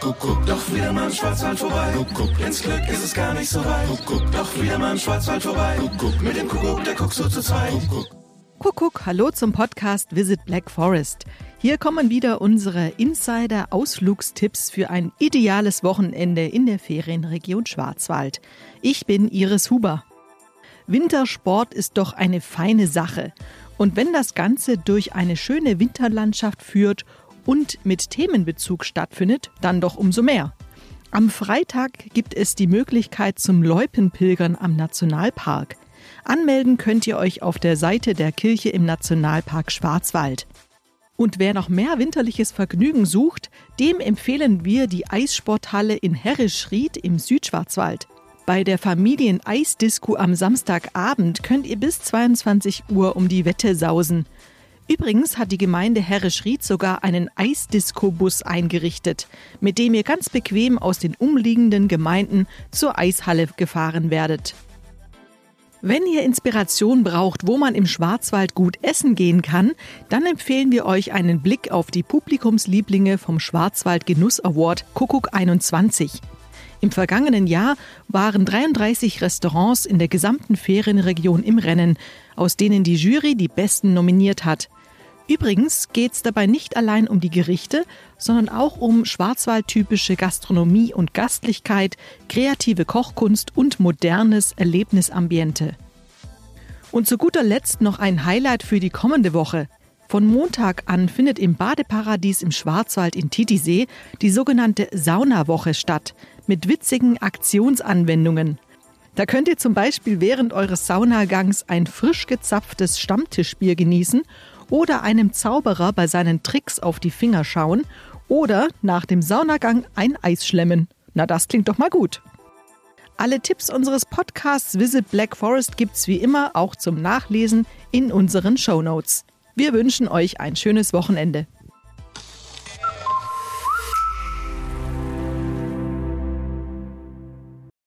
Kuckuck, doch wieder mal im Schwarzwald vorbei. Kuckuck, ins Glück ist es gar nicht so weit. Kuckuck, doch wieder mal im Schwarzwald vorbei. Kuckuck, mit dem Kuckuck, der guckt so zu zweit. Kuckuck. Kuckuck, hallo zum Podcast Visit Black Forest. Hier kommen wieder unsere Insider-Ausflugstipps für ein ideales Wochenende in der Ferienregion Schwarzwald. Ich bin Iris Huber. Wintersport ist doch eine feine Sache. Und wenn das Ganze durch eine schöne Winterlandschaft führt und mit Themenbezug stattfindet, dann doch umso mehr. Am Freitag gibt es die Möglichkeit zum Loipenpilgern am Nationalpark. Anmelden könnt ihr euch auf der Seite der Kirche im Nationalpark Schwarzwald. Und wer noch mehr winterliches Vergnügen sucht, dem empfehlen wir die Eissporthalle in Herrischried im Südschwarzwald. Bei der Familien-Eisdisco am Samstagabend könnt ihr bis 22 Uhr um die Wette sausen. Übrigens hat die Gemeinde Herrischried sogar einen Eisdisco-Bus eingerichtet, mit dem ihr ganz bequem aus den umliegenden Gemeinden zur Eishalle gefahren werdet. Wenn ihr Inspiration braucht, wo man im Schwarzwald gut essen gehen kann, dann empfehlen wir euch einen Blick auf die Publikumslieblinge vom Schwarzwald Genuss Award Kuckuck 21. Im vergangenen Jahr waren 33 Restaurants in der gesamten Ferienregion im Rennen, aus denen die Jury die besten nominiert hat. Übrigens geht es dabei nicht allein um die Gerichte, sondern auch um schwarzwaldtypische Gastronomie und Gastlichkeit, kreative Kochkunst und modernes Erlebnisambiente. Und zu guter Letzt noch ein Highlight für die kommende Woche. Von Montag an findet im Badeparadies im Schwarzwald in Titisee die sogenannte Saunawoche statt, mit witzigen Aktionsanwendungen. Da könnt ihr zum Beispiel während eures Saunagangs ein frisch gezapftes Stammtischbier genießen oder einem Zauberer bei seinen Tricks auf die Finger schauen oder nach dem Saunagang ein Eis schlemmen. Na, das klingt doch mal gut. Alle Tipps unseres Podcasts Visit Black Forest gibt's wie immer auch zum Nachlesen in unseren Show Notes. Wir wünschen euch ein schönes Wochenende.